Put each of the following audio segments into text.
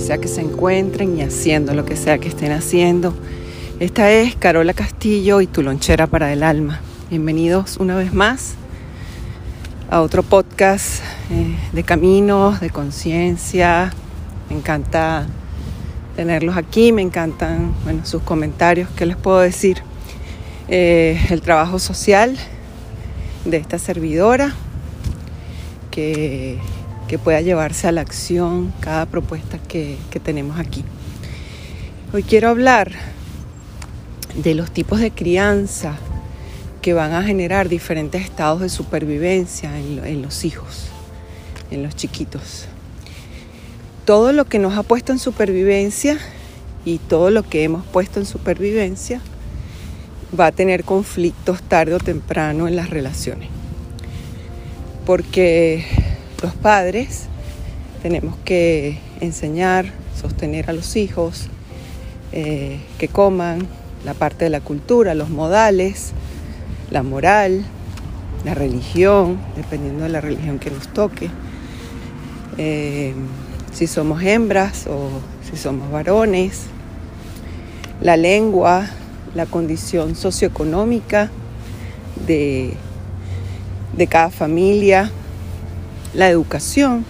Sea que se encuentren y haciendo lo que sea que estén haciendo. Esta es Carola Castillo y tu lonchera para el alma. Bienvenidos una vez más a otro podcast eh, de caminos, de conciencia. Me encanta tenerlos aquí, me encantan bueno, sus comentarios. ¿Qué les puedo decir? Eh, el trabajo social de esta servidora que que pueda llevarse a la acción cada propuesta que, tenemos aquí. Hoy quiero hablar de los tipos de crianza que van a generar diferentes estados de supervivencia en, en, los hijos, en los chiquitos. Todo lo que nos ha puesto en supervivencia y todo lo que hemos puesto en supervivencia va a tener conflictos tarde o temprano en las relaciones. Porque los padres tenemos que enseñar, sostener a los hijos, eh, que coman la parte de la cultura, los modales, la moral, la religión, dependiendo de la religión que nos toque, eh, si somos hembras o si somos varones, la lengua, la condición socioeconómica de, de cada familia, la educación,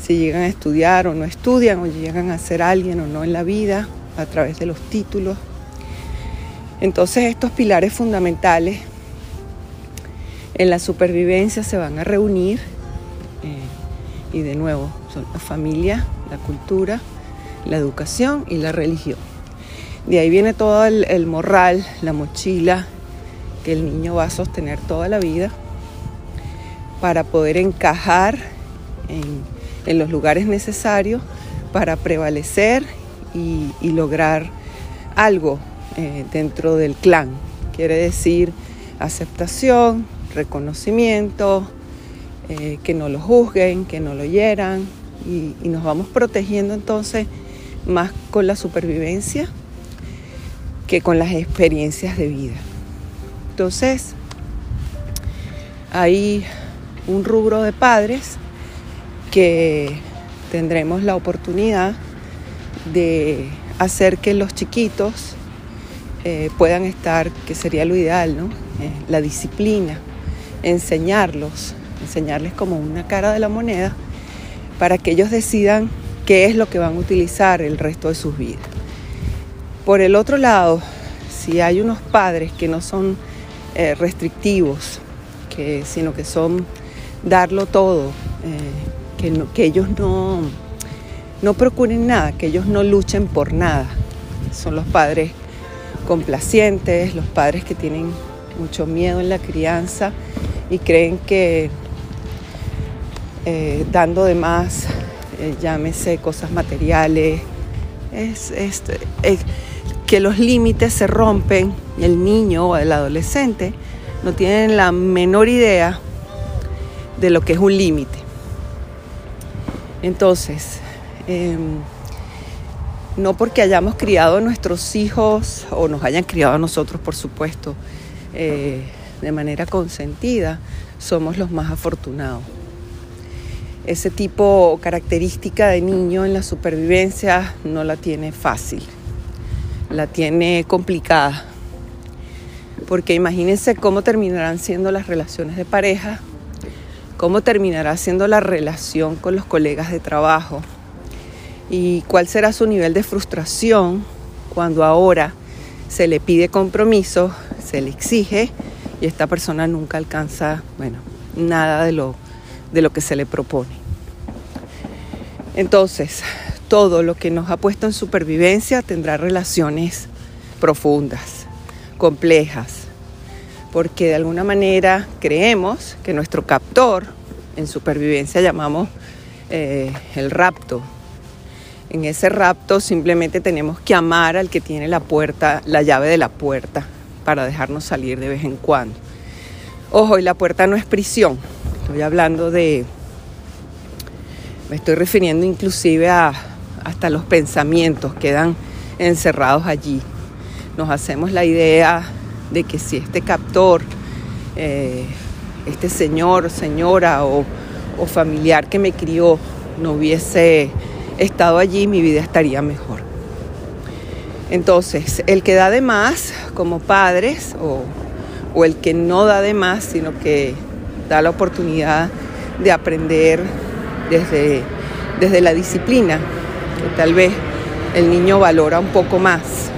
si llegan a estudiar o no estudian, o llegan a ser alguien o no en la vida a través de los títulos. Entonces estos pilares fundamentales en la supervivencia se van a reunir eh, y de nuevo son la familia, la cultura, la educación y la religión. De ahí viene todo el, el morral, la mochila que el niño va a sostener toda la vida para poder encajar en, los lugares necesarios para prevalecer y, lograr algo eh, dentro del clan. Quiere decir aceptación, reconocimiento, eh, que no lo juzguen, que no lo hieran y, y nos vamos protegiendo entonces más con la supervivencia que con las experiencias de vida. Entonces, hay un rubro de padres que tendremos la oportunidad de hacer que los chiquitos eh, puedan estar, que sería lo ideal, ¿no? Eh, la disciplina, enseñarlos, enseñarles como una cara de la moneda para que ellos decidan qué es lo que van a utilizar el resto de sus vidas. Por el otro lado, si hay unos padres que no son eh, restrictivos, sino que son darlo todo, eh, que, que, ellos no, no procuren nada, que ellos no luchen por nada. Son los padres complacientes, los padres que tienen mucho miedo en la crianza y creen que eh, dando de más, eh, llámese cosas materiales, es, es, es, que los límites se rompen, el niño o el adolescente no tienen la menor idea de lo que es un límite. Entonces, eh, no porque hayamos criado a nuestros hijos o nos hayan criado a nosotros, por supuesto, eh, de manera consentida, somos los más afortunados. Ese tipo característica de niño en la supervivencia no la tiene fácil, la tiene complicada. Porque imagínense cómo terminarán siendo las relaciones de pareja cómo terminará siendo la relación con los colegas de trabajo y cuál será su nivel de frustración cuando ahora se le pide compromiso, se le exige y esta persona nunca alcanza, bueno, nada de lo, de lo que se le propone. Entonces, todo lo que nos ha puesto en supervivencia tendrá relaciones profundas, complejas, porque de alguna manera creemos que nuestro captor, en supervivencia llamamos eh, el rapto, en ese rapto simplemente tenemos que amar al que tiene la puerta, la llave de la puerta, para dejarnos salir de vez en cuando. Ojo, y la puerta no es prisión. Estoy hablando de, me estoy refiriendo inclusive a hasta los pensamientos quedan encerrados allí. Nos hacemos la idea de que si este captor, eh, este señor, señora o, o familiar que me crió no hubiese estado allí, mi vida estaría mejor. Entonces, el que da de más como padres o, el que no da de más, sino que da la oportunidad de aprender desde, desde la disciplina, que tal vez el niño valora un poco más.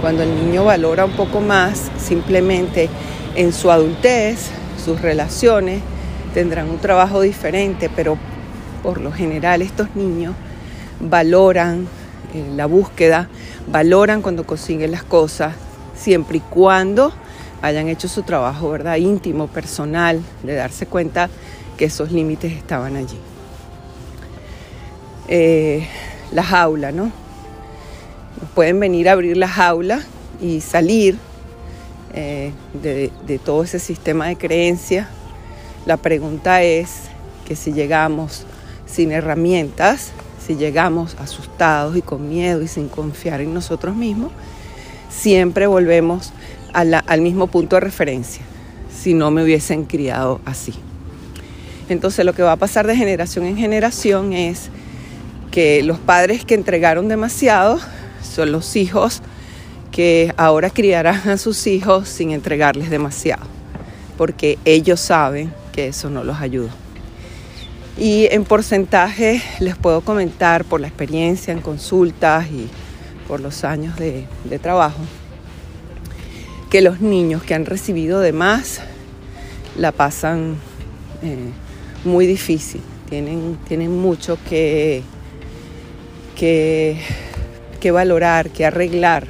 Cuando el niño valora un poco más, simplemente en su adultez, sus relaciones tendrán un trabajo diferente, pero por lo general estos niños valoran eh, la búsqueda, valoran cuando consiguen las cosas, siempre y cuando hayan hecho su trabajo ¿verdad? íntimo, personal, de darse cuenta que esos límites estaban allí. Eh, la jaula, ¿no? Pueden venir a abrir la jaula y salir eh, de, todo ese sistema de creencias. La pregunta es que si llegamos sin herramientas, si llegamos asustados y con miedo y sin confiar en nosotros mismos, siempre volvemos al mismo punto de referencia, si no me hubiesen criado así. Entonces lo que va a pasar de generación en generación es que los padres que entregaron demasiado son los hijos que ahora criarán a sus hijos sin entregarles demasiado, porque ellos saben que eso no los ayuda. Y en porcentaje les puedo comentar por la experiencia en consultas y por los años de, trabajo que los niños que han recibido de más la pasan eh, muy difícil, tienen, tienen mucho que, que, valorar, que arreglar,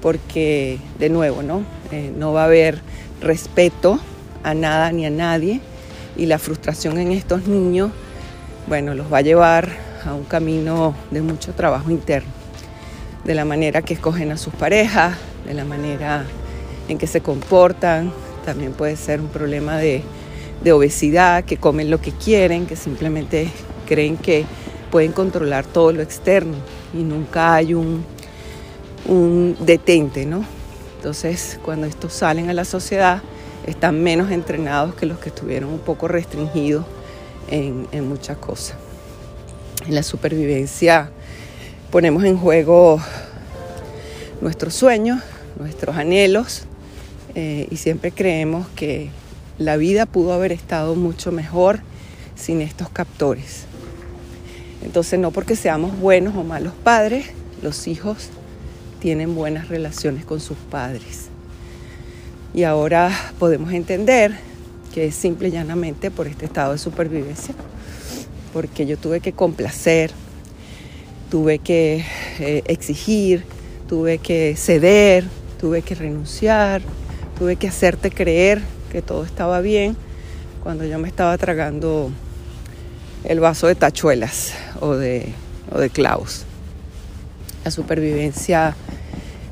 porque de nuevo ¿no? Eh, no va a haber respeto a nada ni a nadie y la frustración en estos niños, bueno, los va a llevar a un camino de mucho trabajo interno, de la manera que escogen a sus parejas, de la manera en que se comportan, también puede ser un problema de, obesidad, que comen lo que quieren, que simplemente creen que pueden controlar todo lo externo y nunca hay un, un detente, ¿no? Entonces, cuando estos salen a la sociedad, están menos entrenados que los que estuvieron un poco restringidos en, muchas cosas. En la supervivencia ponemos en juego nuestros sueños, nuestros anhelos eh, y siempre creemos que la vida pudo haber estado mucho mejor sin estos captores. Entonces no porque seamos buenos o malos padres, los hijos tienen buenas relaciones con sus padres. Y ahora podemos entender que es simple y llanamente por este estado de supervivencia, porque yo tuve que complacer, tuve que eh, exigir, tuve que ceder, tuve que renunciar, tuve que hacerte creer que todo estaba bien cuando yo me estaba tragando el vaso de tachuelas o de, o clavos. La supervivencia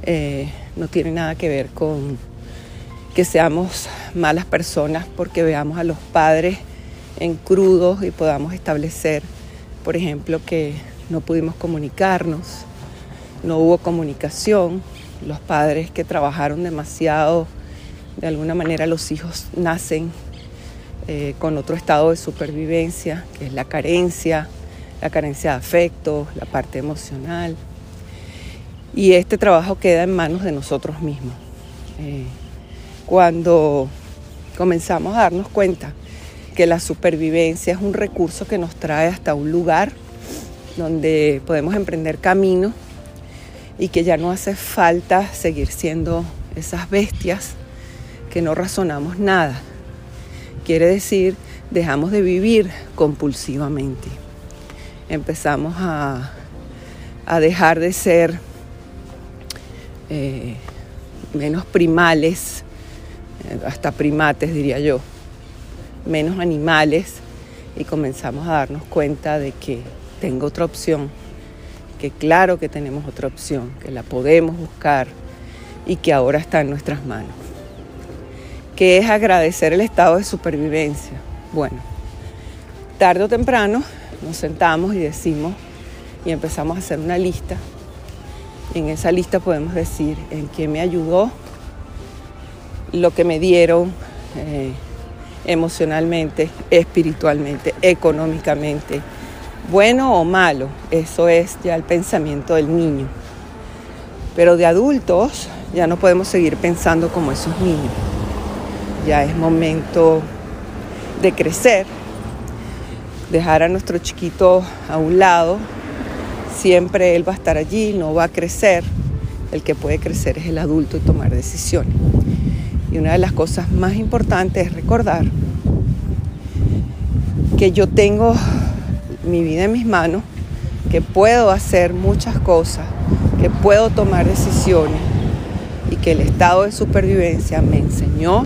eh, no tiene nada que ver con que seamos malas personas porque veamos a los padres en crudos y podamos establecer, por ejemplo, que no pudimos comunicarnos, no hubo comunicación, los padres que trabajaron demasiado, de alguna manera los hijos nacen eh, con otro estado de supervivencia, que es la carencia, la carencia de afecto, la parte emocional. Y este trabajo queda en manos de nosotros mismos. Eh, cuando comenzamos a darnos cuenta que la supervivencia es un recurso que nos trae hasta un lugar donde podemos emprender camino y que ya no hace falta seguir siendo esas bestias que no razonamos nada. Quiere decir, dejamos de vivir compulsivamente. empezamos a, dejar de ser eh, menos primales, eh, hasta primates diría yo, menos animales y comenzamos a darnos cuenta de que tengo otra opción, que claro que tenemos otra opción, que la podemos buscar y que ahora está en nuestras manos. Que es agradecer el estado de supervivencia? Bueno, tarde o temprano nos sentamos y decimos y empezamos a hacer una lista. en esa lista podemos decir en qué me ayudó, lo que me dieron eh, emocionalmente, espiritualmente, económicamente, bueno o malo, eso es ya el pensamiento del niño. Pero de adultos ya no podemos seguir pensando como esos niños. Ya es momento de crecer, dejar a nuestro chiquito a un lado. Siempre él va a estar allí, no va a crecer. El que puede crecer es el adulto y tomar decisiones. Y una de las cosas más importantes es recordar que yo tengo mi vida en mis manos, que puedo hacer muchas cosas, que puedo tomar decisiones y que el estado de supervivencia me enseñó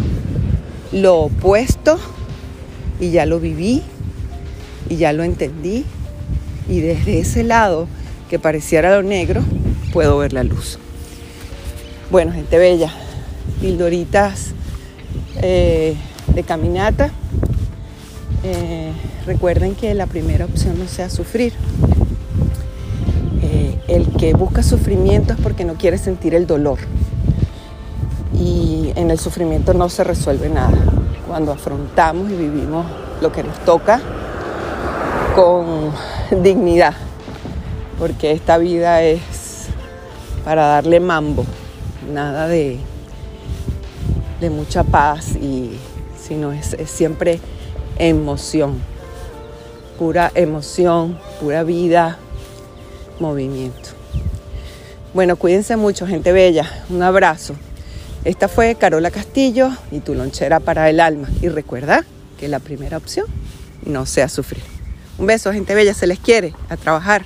lo opuesto y ya lo viví y ya lo entendí y desde ese lado que pareciera lo negro puedo ver la luz. Bueno, gente bella, pildoritas eh, de caminata. Eh, recuerden que la primera opción no sea sufrir. Eh, el que busca sufrimiento es porque no quiere sentir el dolor. Y en el sufrimiento no se resuelve nada. Cuando afrontamos y vivimos lo que nos toca con dignidad. Porque esta vida es para darle mambo, nada de, de mucha paz, y, sino es siempre emoción pura emoción, pura vida, movimiento. Bueno, cuídense mucho, gente bella. Un abrazo. Esta fue Carola Castillo y tu lonchera para el alma. Y recuerda que la primera opción no sea sufrir. Un beso, gente bella, se les quiere, a trabajar.